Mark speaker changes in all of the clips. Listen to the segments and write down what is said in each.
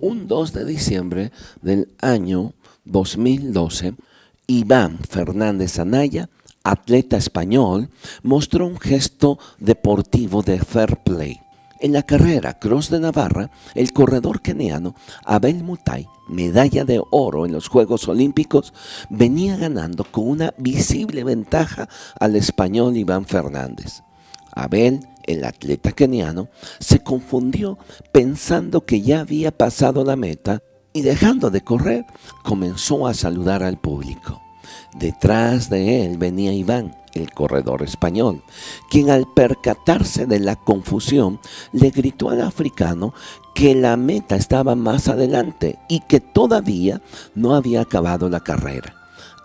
Speaker 1: Un 2 de diciembre del año 2012, Iván Fernández Anaya, atleta español, mostró un gesto deportivo de fair play. En la carrera Cross de Navarra, el corredor keniano Abel Mutai, medalla de oro en los Juegos Olímpicos, venía ganando con una visible ventaja al español Iván Fernández. Abel, el atleta keniano, se confundió pensando que ya había pasado la meta y dejando de correr, comenzó a saludar al público. Detrás de él venía Iván, el corredor español, quien al percatarse de la confusión le gritó al africano que la meta estaba más adelante y que todavía no había acabado la carrera.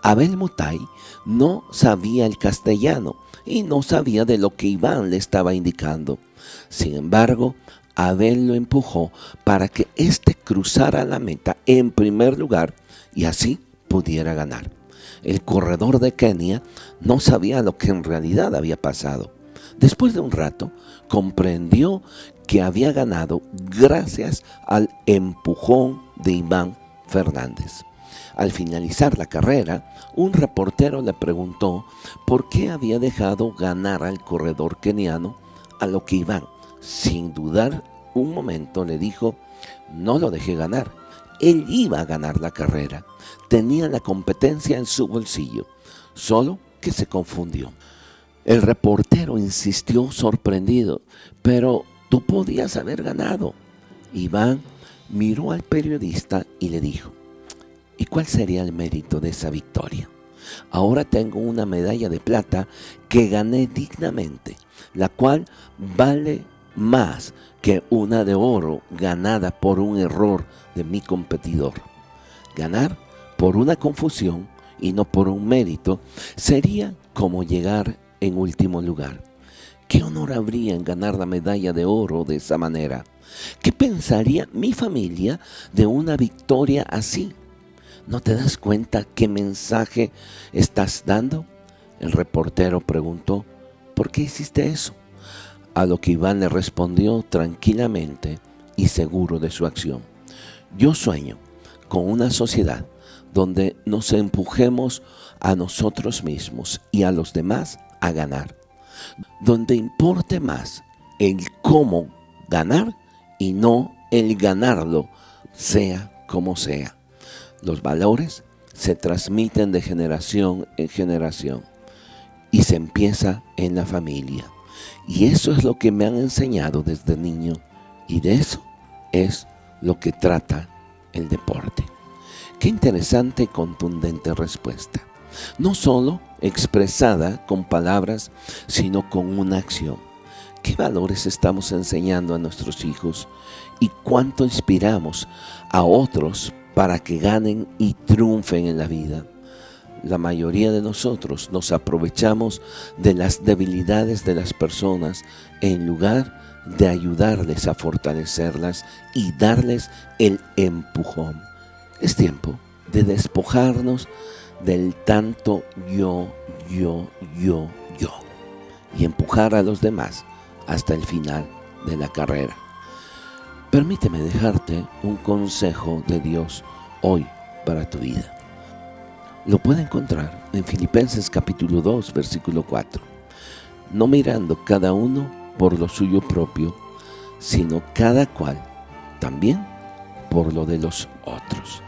Speaker 1: Abel Mutai no sabía el castellano y no sabía de lo que Iván le estaba indicando. Sin embargo, Abel lo empujó para que éste cruzara la meta en primer lugar y así pudiera ganar. El corredor de Kenia no sabía lo que en realidad había pasado. Después de un rato, comprendió que había ganado gracias al empujón de Iván Fernández. Al finalizar la carrera, un reportero le preguntó por qué había dejado ganar al corredor keniano, a lo que Iván, sin dudar un momento, le dijo, no lo dejé ganar, él iba a ganar la carrera, tenía la competencia en su bolsillo, solo que se confundió. El reportero insistió sorprendido, pero tú podías haber ganado. Iván miró al periodista y le dijo, ¿y cuál sería el mérito de esa victoria? Ahora tengo una medalla de plata que gané dignamente, la cual vale más que una de oro ganada por un error de mi competidor. Ganar por una confusión y no por un mérito sería como llegar en último lugar. ¿Qué honor habría en ganar la medalla de oro de esa manera? ¿Qué pensaría mi familia de una victoria así? ¿No te das cuenta qué mensaje estás dando? El reportero preguntó, ¿por qué hiciste eso? A lo que Iván le respondió tranquilamente y seguro de su acción. Yo sueño con una sociedad donde nos empujemos a nosotros mismos y a los demás a ganar, donde importe más el cómo ganar y no el ganarlo, sea como sea. Los valores se transmiten de generación en generación y se empieza en la familia. Y eso es lo que me han enseñado desde niño y de eso es lo que trata el deporte. Qué interesante y contundente respuesta. No solo expresada con palabras, sino con una acción. ¿Qué valores estamos enseñando a nuestros hijos y cuánto inspiramos a otros para que ganen y triunfen en la vida? La mayoría de nosotros nos aprovechamos de las debilidades de las personas en lugar de ayudarles a fortalecerlas y darles el empujón. Es tiempo de despojarnos del tanto yo, yo, yo, yo y empujar a los demás hasta el final de la carrera. Permíteme dejarte un consejo de Dios hoy para tu vida. Lo puede encontrar en Filipenses capítulo 2, versículo 4. No mirando cada uno por lo suyo propio, sino cada cual también por lo de los otros.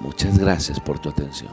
Speaker 1: Muchas gracias por tu atención.